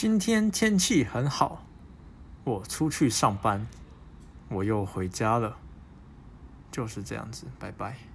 今天天气很好我出去上班我又回家了。就是这样子拜拜。